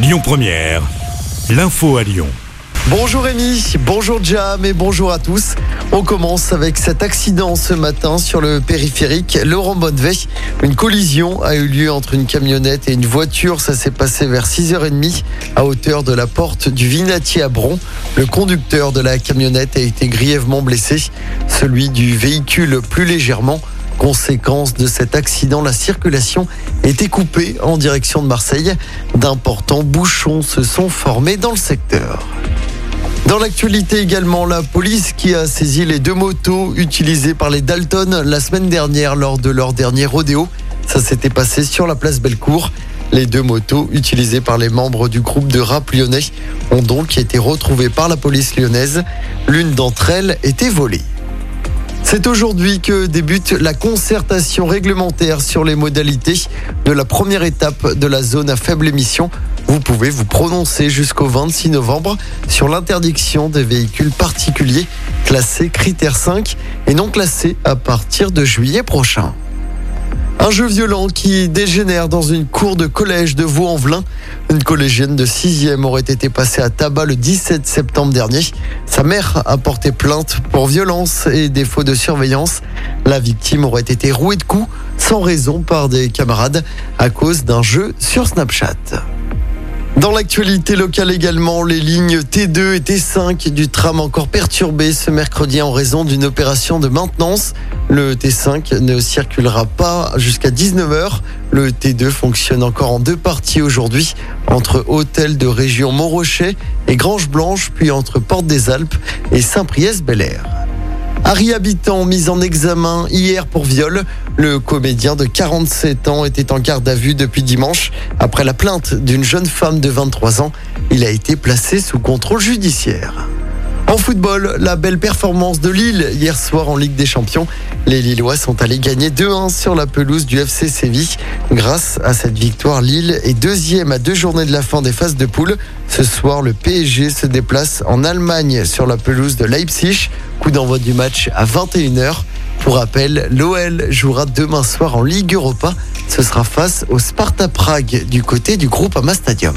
Lyon Première, l'info à Lyon. Bonjour Rémi, bonjour Jam et bonjour à tous. On commence avec cet accident ce matin sur le périphérique Laurent Bonnevet. Une collision a eu lieu entre une camionnette et une voiture. Ça s'est passé vers 6h30 à hauteur de la porte du Vinatier à Bron. Le conducteur de la camionnette a été grièvement blessé, celui du véhicule plus légèrement. Conséquence de cet accident, la circulation était coupée en direction de Marseille. D'importants bouchons se sont formés dans le secteur. Dans l'actualité également, la police qui a saisi les deux motos utilisées par les Dalton la semaine dernière lors de leur dernier rodéo. Ça s'était passé sur la place Bellecour. Les deux motos utilisées par les membres du groupe de rap lyonnais ont donc été retrouvées par la police lyonnaise. L'une d'entre elles était volée. C'est aujourd'hui que débute la concertation réglementaire sur les modalités de la première étape de la zone à faible émission. Vous pouvez vous prononcer jusqu'au 26 novembre sur l'interdiction des véhicules particuliers classés critère 5 et non classés à partir de juillet prochain. Un jeu violent qui dégénère dans une cour de collège de Vaux-en-Velin. Une collégienne de 6e aurait été passée à tabac le 17 septembre dernier. Sa mère a porté plainte pour violence et défaut de surveillance. La victime aurait été rouée de coups sans raison par des camarades à cause d'un jeu sur Snapchat. Dans l'actualité locale également, les lignes T2 et T5 du tram encore perturbées ce mercredi en raison d'une opération de maintenance. Le T5 ne circulera pas jusqu'à 19h. Le T2 fonctionne encore en deux parties aujourd'hui, entre Hôtel de Région Montrochet et Grange Blanche, puis entre Porte des Alpes et Saint-Priest-Bel-Air. Harry Habitant, mis en examen hier pour viol. Le comédien de 47 ans était en garde à vue depuis dimanche. Après la plainte d'une jeune femme de 23 ans, il a été placé sous contrôle judiciaire. En football, la belle performance de Lille hier soir en Ligue des Champions. Les Lillois sont allés gagner 2-1 sur la pelouse du FC Séville. Grâce à cette victoire, Lille est deuxième à deux journées de la fin des phases de poule. Ce soir, le PSG se déplace en Allemagne sur la pelouse de Leipzig. Coup d'envoi du match à 21h. Pour rappel, l'OL jouera demain soir en Ligue Europa. Ce sera face au Sparta Prague du côté du groupe Ama Stadium.